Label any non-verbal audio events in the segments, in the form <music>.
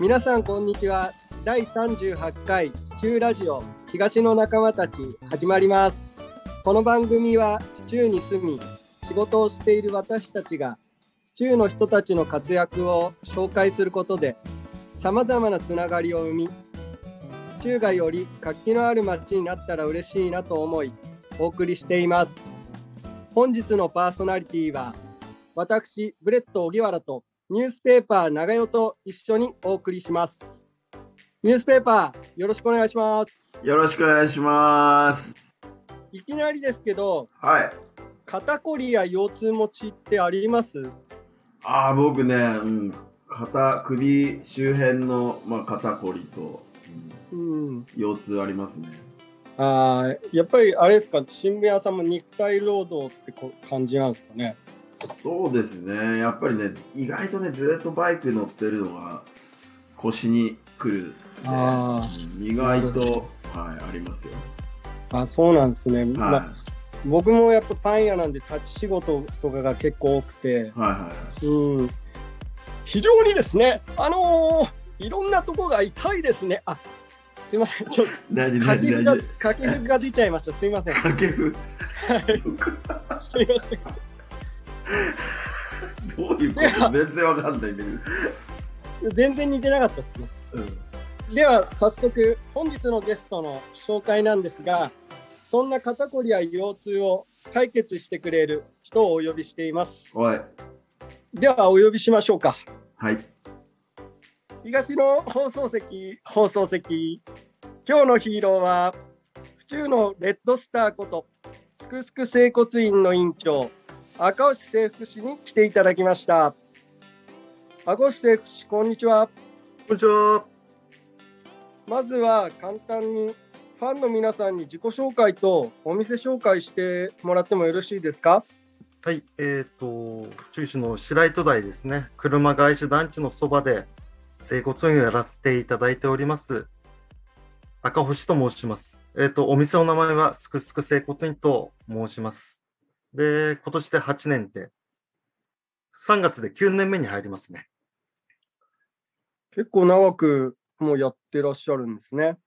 皆さんこんにちは。第38回府中ラジオ東の仲間たち始まります。この番組は府中に住み仕事をしている私たちが府中の人たちの活躍を紹介することでさまざまなつながりを生み府中がより活気のある街になったら嬉しいなと思いお送りしています。本日のパーソナリティは私ブレット荻原とニュースペーパー長代と一緒にお送りします。ニュースペーパーよろしくお願いします。よろしくお願いします。いきなりですけどはい。肩こりや腰痛持ちってあります？ああ、僕ね、うん、肩、首周辺の、まあ、肩こりと、うん。うん。腰痛ありますね。あーやっぱりあれですか？新聞屋さんも肉体労働ってこ感じなんですかね？そうですね。やっぱりね、意外とね、ずっとバイク乗ってるのが腰にくる。あうん意外と、はい、ありますよ。あそうなんですね、まあは僕もやっぱパン屋なんで立ち仕事とかが結構多くてい。はいはい。うん非常にですねあのーいろんなとこが痛いですねあすいませんちょっと書きが大丈夫。書きが出ちゃいましたすいません掛布？はいすいません <laughs> どういうこと？全然わかんないんだけど。全然似てなかったですねうん。では早速本日のゲストの紹介なんですがそんな肩こりや腰痛を解決してくれる人をお呼びしています。ではお呼びしましょうかはい。東の放送席放送席今日のヒーローは府中のレッドスターことすくすく整骨院の院長赤星清福氏に来ていただきました赤星清福氏こんにちはこんにちは。まずは簡単にファンの皆さんに自己紹介とお店紹介してもらってもよろしいですか？はい、えっ、と、府中市の白糸台ですね。車返し団地のそばで整骨院をやらせていただいております。赤星と申します。えっ、と、お店の名前はすくすく整骨院と申します。で、今年で8年で、3月で9年目に入りますね。結構長くもうやってらっしゃるんですね。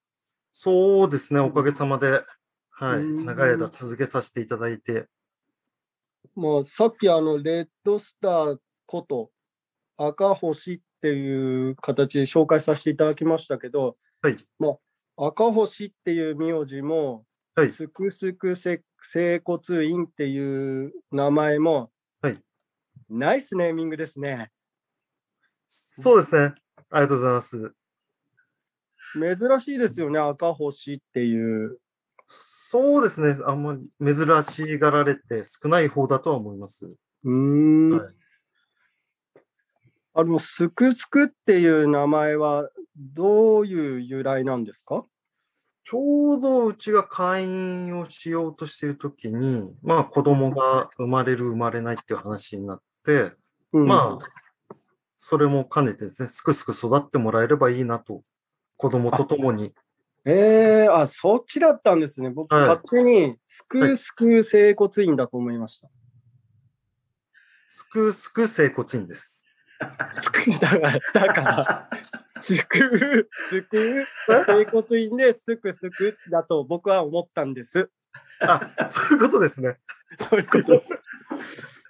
そうですね、おかげさまで、はい、うん。長い間続けさせていただいて、まあ、さっきあのレッドスターこと赤星っていう形で紹介させていただきましたけど、はい、赤星っていう名字も、はい。すくすくせ整骨院っていう名前も、はいナイスネーミングですね。そうですね、ありがとうございます。珍しいですよね、赤星っていう。そうですね、あんまり珍しがられて少ない方だとは思います。うーん。はいあの、すくすくっていう名前はどういう由来なんですか？ちょうどうちが会員をしようとしているときに、まあ子供が生まれる、生まれないっていう話になって、うんまあ、それも兼ねてですね、すくすく育ってもらえればいいなと、子供と共に。ええあ、そっちだったんですね。僕、はい勝手にすくすく整骨院だと思いました。すくすく整骨院です。<laughs> すくだから、だから、すく、すく、整骨院ですくすくだと僕は思ったんです。あ、そういうことですね。そういうことです。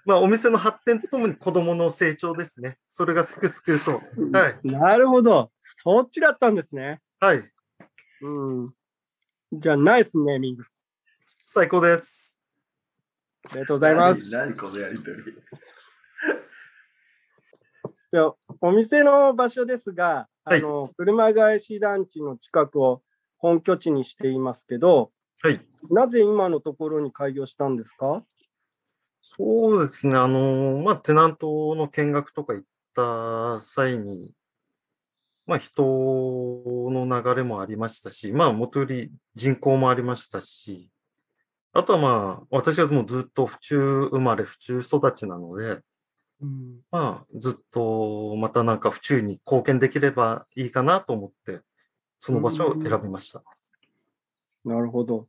まあ、お店の発展とともに子供の成長ですね。それがすくすくと。はい。なるほど。そっちだったんですね。はい。うん。じゃあ、ナイスネーミング。最高です。ありがとうございます。何何このやりとり。いやお店の場所ですが、はいあの車返し団地の近くを本拠地にしていますけど、はい。なぜ今のところに開業したんですか？そうですね。あのまあ、テナントの見学とか行った際に、まあ、人の流れもありましたし、まあ、元より人口もありましたし、あとはまあ、私はもうずっと府中生まれ、府中育ちなので、うん、まあ、ずっとまたなんか府中に貢献できればいいかなと思って、その場所を選びました。なるほど。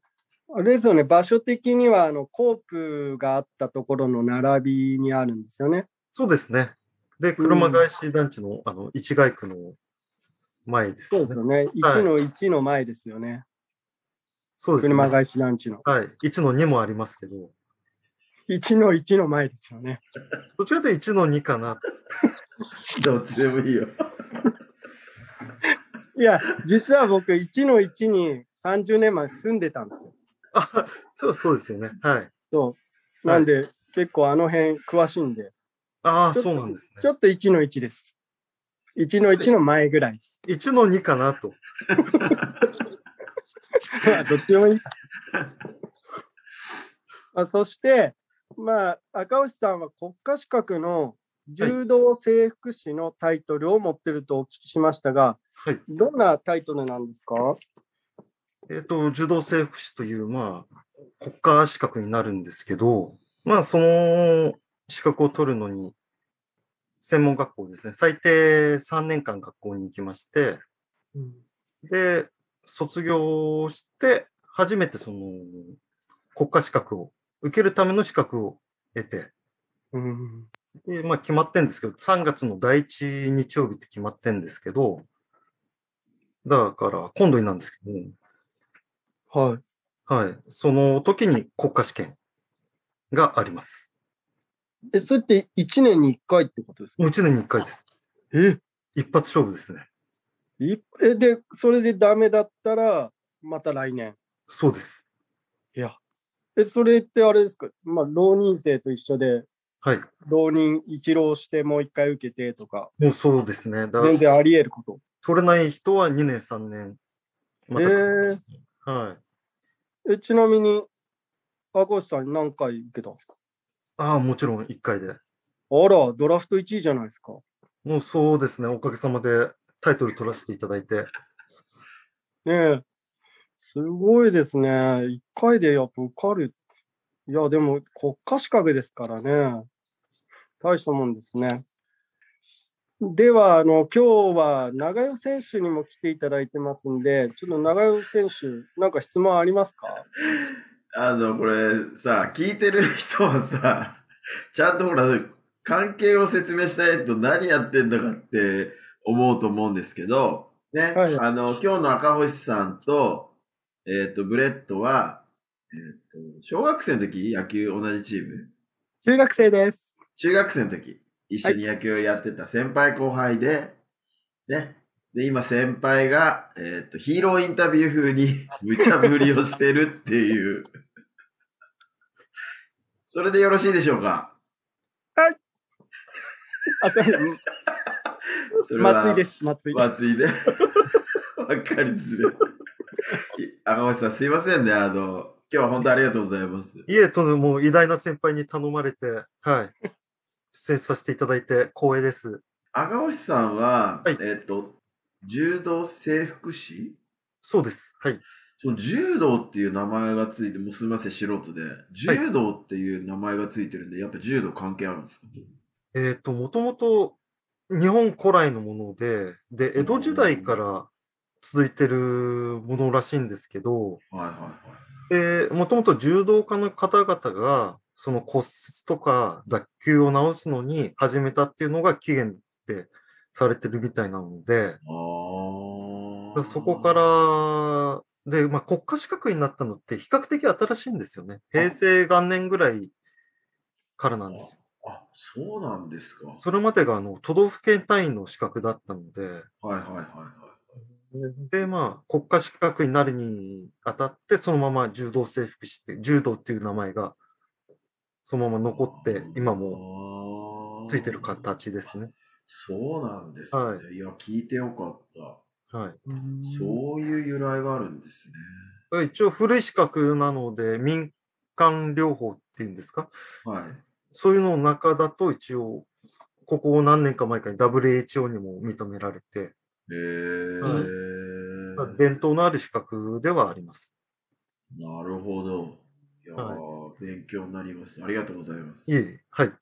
あれですよね、場所的にはあのコープがあったところの並びにあるんですよね。そうですね。で、車返し団地のあの市街区の前です、そうですよね。1の1の前ですよね。そうですね。車返し団地の。はい。1の2もありますけど、1の1の前ですよね。どちらかというと1の2かな。<laughs> どっちでもいいよ。いや、実は僕、1の1に30年前住んでたんですよ。あ、そうそうですよね。はい。そう。なんで、結構あの辺詳しいんで、ああ、そうなんですね。ちょっと1の1です。1の1の前ぐらいです。1の2かなと。<laughs> まあどっちでもいいか。<laughs> あそして、まあ、赤星さんは国家資格の柔道整復師のタイトルを持ってるとお聞きしましたが、はい。どんなタイトルなんですか？えっ、と、柔道整復師という、まあ、国家資格になるんですけど、まあ、その資格を取るのに、専門学校ですね、最低3年間学校に行きまして、で、卒業して、初めてその国家資格を、受けるための資格を得て、うんで、まあ決まってんですけど、3月の第一日曜日って決まってんですけど、だから今度になんですけど、はい。はい。その時に国家試験があります。え、それって1年に1回ってことですか？もう1年に1回です。え？一発勝負ですね。いえ、で、それでダメだったら、また来年。そうです。いや。え、それってあれですか？まあ、浪人生と一緒で、はい。浪人一浪してもう一回受けてとか、もうそうですね。だから全然あり得ること？取れない人は2年、3年。またえーはい。え、ちなみに、赤星さん何回受けたんですか？ああ、もちろん1回で。あら、ドラフト1位じゃないですか。もうそうですね。おかげさまでタイトル取らせていただいて。ねえ。すごいですね。1回でやっぱ受かる。いや、でも国家資格ですからね。大したもんですね。では、あの、今日は長代選手にも来ていただいてますんで、ちょっと長代選手、なんか質問ありますか？あの、これさ、聞いてる人はさ、ちゃんとほら、関係を説明しないと何やってんだかって思うと思うんですけど、ね、はいあの、今日の赤星さんと、えっ、と、ブレットは、えっ、と、小学生の時？野球同じチーム？中学生です。中学生の時、一緒に野球をやってた先輩後輩で、ね。で、今先輩が、えっ、と、ヒーローインタビュー風に <laughs> 無茶ぶりをしてるっていう。それでよろしいでしょうか？あ、そうそれは松井です、松井。松井で。<laughs> わかりづれ。<laughs> 赤星さん、すいませんね。あの、今日は本当ありがとうございます。いえ、とんでも偉大な先輩に頼まれて、はい。出演させていただいて光栄です。赤星さんは、はいえっ、と、柔道整復師？そうです。はい。その柔道っていう名前がついて、もうすみません、素人で。柔道っていう名前がついてるんで、やっぱ柔道関係あるんですか？えっ、と、もともと日本古来のもので、で、江戸時代から続いてるものらしいんですけど、はいはいはい。で、もともと柔道家の方々が、その骨折とか脱臼を治すのに始めたっていうのが起源ってされてるみたいなので、ああ。そこから、で、まあ、国家資格になったのって比較的新しいんですよね。平成元年ぐらいからなんですよ。あ、そうなんですか。はいそれまでがあの都道府県単位の資格だったので、はいはいはい。で、まあ、国家資格になるにあたって、そのまま柔道整復師って、柔道っていう名前が、そのまま残って、今ももついてる形ですね。そうなんですね。、はいや、聞いてよかった。はい。そういう由来があるんですね。一応古い資格なので、民間療法っていうんですか？はい。そういうの中だと一応、ここ何年か前かに WHO にも認められて、へえはいまあ伝統のある資格ではあります。なるほど。いやー、は勉強になります。ありがとうございますい。えいえ、はい。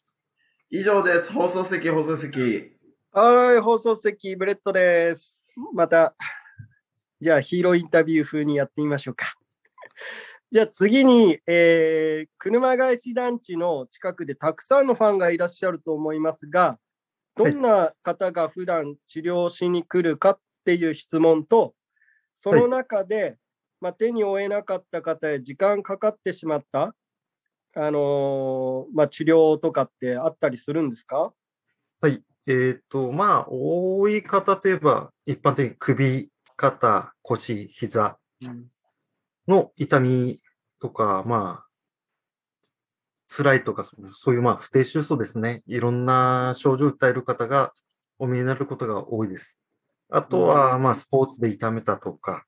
以上です。放送席、放送席。はい、放送席、ブレッドです。また、じゃあヒーローインタビュー風にやってみましょうか。じゃあ次に、えー、車返し団地の近くでたくさんのファンがいらっしゃると思いますが、どんな方が普段治療しに来るかっっていう質問と、その中で、まあ、手に負えなかった方や時間かかってしまった、あのーまあ、治療とかってあったりするんですか？はい。えっ、と、まあ、多い方といえば、一般的に首、肩、腰、膝の痛みとか、まあ、辛いとか、そういう、まあ、不定収素ですね。いろんな症状を訴える方がお見えになることが多いです。あとは、まあ、スポーツで痛めたとか、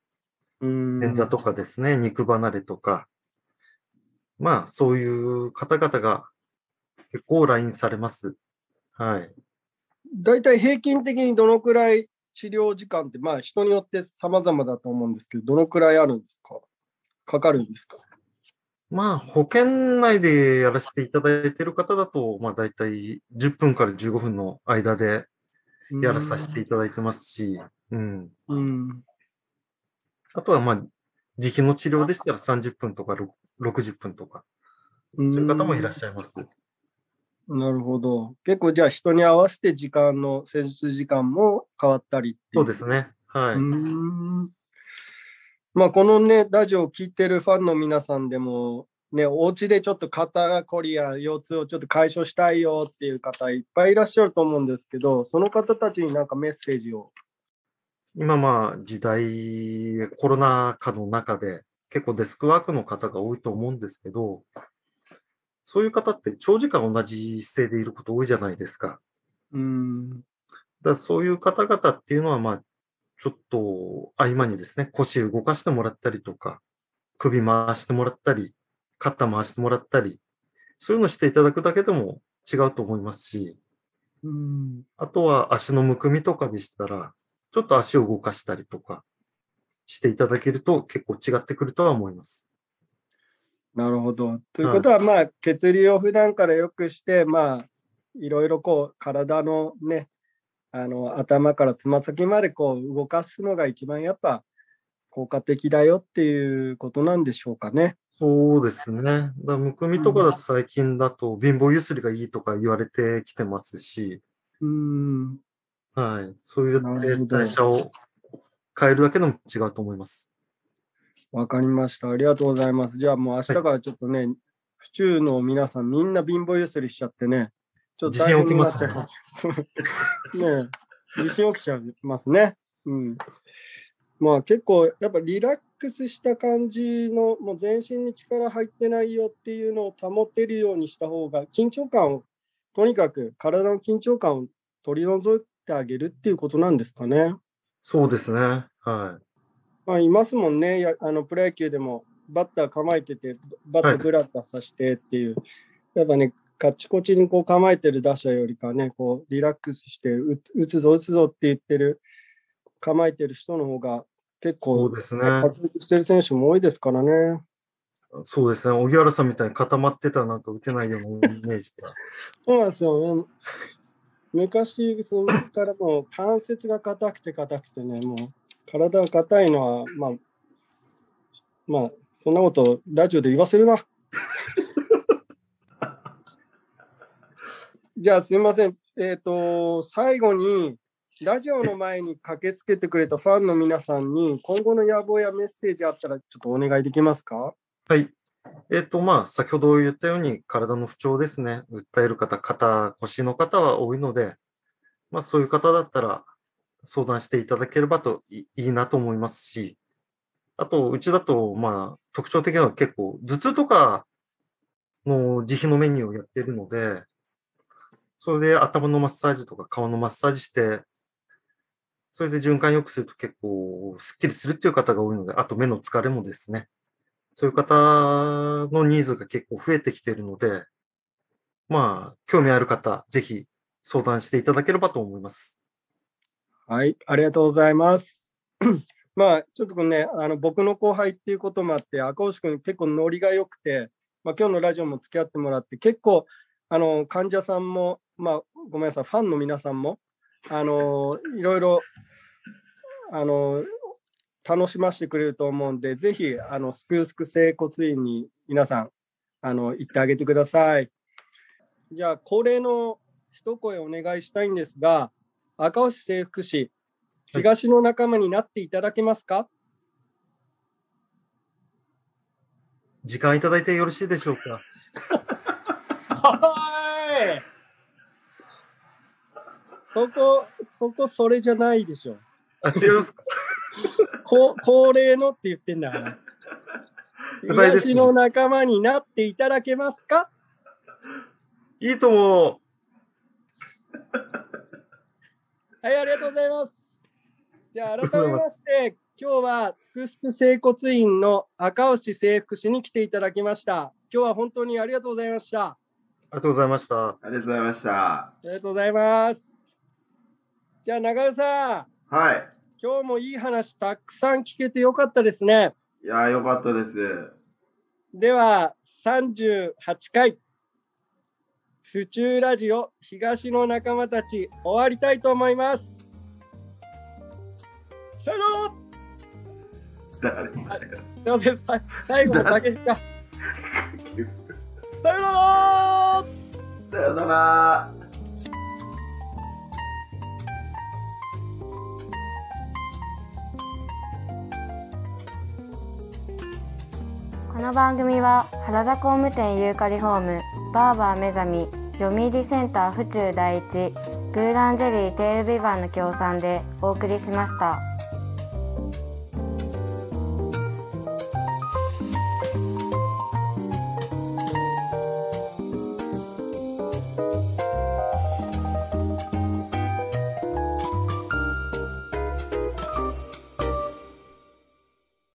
うん。捻挫とかですね、肉離れとか、まあ、そういう方々が結構来院されます。はい。大体平均的にどのくらい治療時間って、まあ人によって様々だと思うんですけど、どのくらいあるんですか？かかるんですか？まあ、保険内でやらせていただいている方だと、まあ、大体10分から15分の間でやらさせていただいてますし、うん。うん。あとは、まあ、自費の治療でしたら30分とかろ60分とか、うんそういう方もいらっしゃいます。なるほど。結構じゃあ人に合わせて時間の施術時間も変わったりっていそうですね。はい。まあこのね、ラジオを聴いてるファンの皆さんでも、ね、お家でちょっと肩こりや腰痛をちょっと解消したいよっていう方いっぱいいらっしゃると思うんですけど、その方たちになんかメッセージを。今まあ時代、コロナ禍の中で結構デスクワークの方が多いと思うんですけど、そういう方って長時間同じ姿勢でいること多いじゃないですか。うーん。だそういう方々っていうのは、まあ、ちょっと合間にですね、腰動かしてもらったりとか、首回してもらったり、肩回してもらったり、そういうのしていただくだけでも違うと思いますし、うーんあとは足のむくみとかでしたら、ちょっと足を動かしたりとかしていただけると結構違ってくるとは思います。なるほど。ということは、まあ、血流を普段から良くして、まあ、いろいろこう、体のね、あの、頭からつま先までこう、動かすのが一番やっぱ効果的だよっていうことなんでしょうかね。そうですね。だむくみとかだと最近だと貧乏ゆすりがいいとか言われてきてますし、うーん。はい。そういう代謝を変えるだけでも違うと思います。わかりました。ありがとうございます。じゃあもう明日からちょっとね、府中の皆さんみんな貧乏ゆすりしちゃってね、ちょっと大変になっちゃいます。<laughs> ねえ地震起きちゃいますね。うん。まあ結構やっぱリラックスした感じの、もう全身に力入ってないよっていうのを保てるようにした方が、緊張感を、とにかく体の緊張感を取り除いてあげるっていうことなんですかね。そうですね。はまあ、いますもんね、やあのプロ野球でもバッター構えてて、バットブラッタさせてっていう、やっぱね、カチコチにこう構えてる打者よりかね、こうリラックスして打つぞ、打つぞって言ってる、構えてる人の方が結い。そ構うですね。活躍してる選手も多いですからね。そうですね。荻原さんみたいに固まってたらなんか打てないようなイメージが。<laughs> そうなんですよね。昔、そのからもう関節が硬くて硬くてね、もう体が硬いのは、まあ、まあ、そんなことラジオで言わせるな。<laughs> じゃあすみません。えっ、と、最後に、ラジオの前に駆けつけてくれたファンの皆さんに、今後の野望やメッセージあったら、ちょっとお願いできますか？はい。えっ、と、まあ、先ほど言ったように、体の不調ですね。訴える方、肩、腰の方は多いので、まあ、そういう方だったら、相談していただければといいいなと思いますし、あと、うちだと、まあ、特徴的なのは結構、頭痛とかの自費のメニューをやっているので、それで頭のマッサージとか顔のマッサージして、それで循環良くすると結構スッキリするっていう方が多いので、あと目の疲れもですね、そういう方のニーズが結構増えてきているので、まあ、興味ある方、ぜひ相談していただければと思います。はい、ありがとうございます。<clears throat> まあ、ちょっとね、あの僕の後輩っていうこともあって、赤星君結構ノリが良くて、まあ、今日のラジオも付き合ってもらって、結構、あの、患者さんも、まあ、ごめんなさい、ファンの皆さんも、あの、いろいろ、あの、楽しませてくれると思うんで、ぜひ、あの、すくすく整骨院に皆さん、あの、行ってあげてください。じゃあ、恒例の一声お願いしたいんですが、赤星整復師、東の仲間になっていただけますか、時間いただいてよろしいでしょうか？<laughs> はい。そこ、そこ、それじゃないでしょ。あ、違いますか？こ恒例のって言ってんだから。具体ですね東の仲間になっていただけますか？いいとも。はい、ありがとうございます。じゃあ、りがとうございま改めますして、今日はすくすく整骨院の赤押制服師に来ていただきました。今日は本当にありがとうございました。ありがとうございました。ありがとうございました。ありがとうございます。じゃあ、長尾さん、はい。今日もいい話たくさん聞けてよかったですね。いやー、よかったです。では、38回、府中ラジオ東の仲間たち、終わりたいと思います。さよなら誰？すいません、さ最後のだけが。さよならさよなら。この番組は原田工務店ユーカリホームバーバー目覚み読売センター府中第一ブーランジェリーテールビバンの協賛でお送りしました。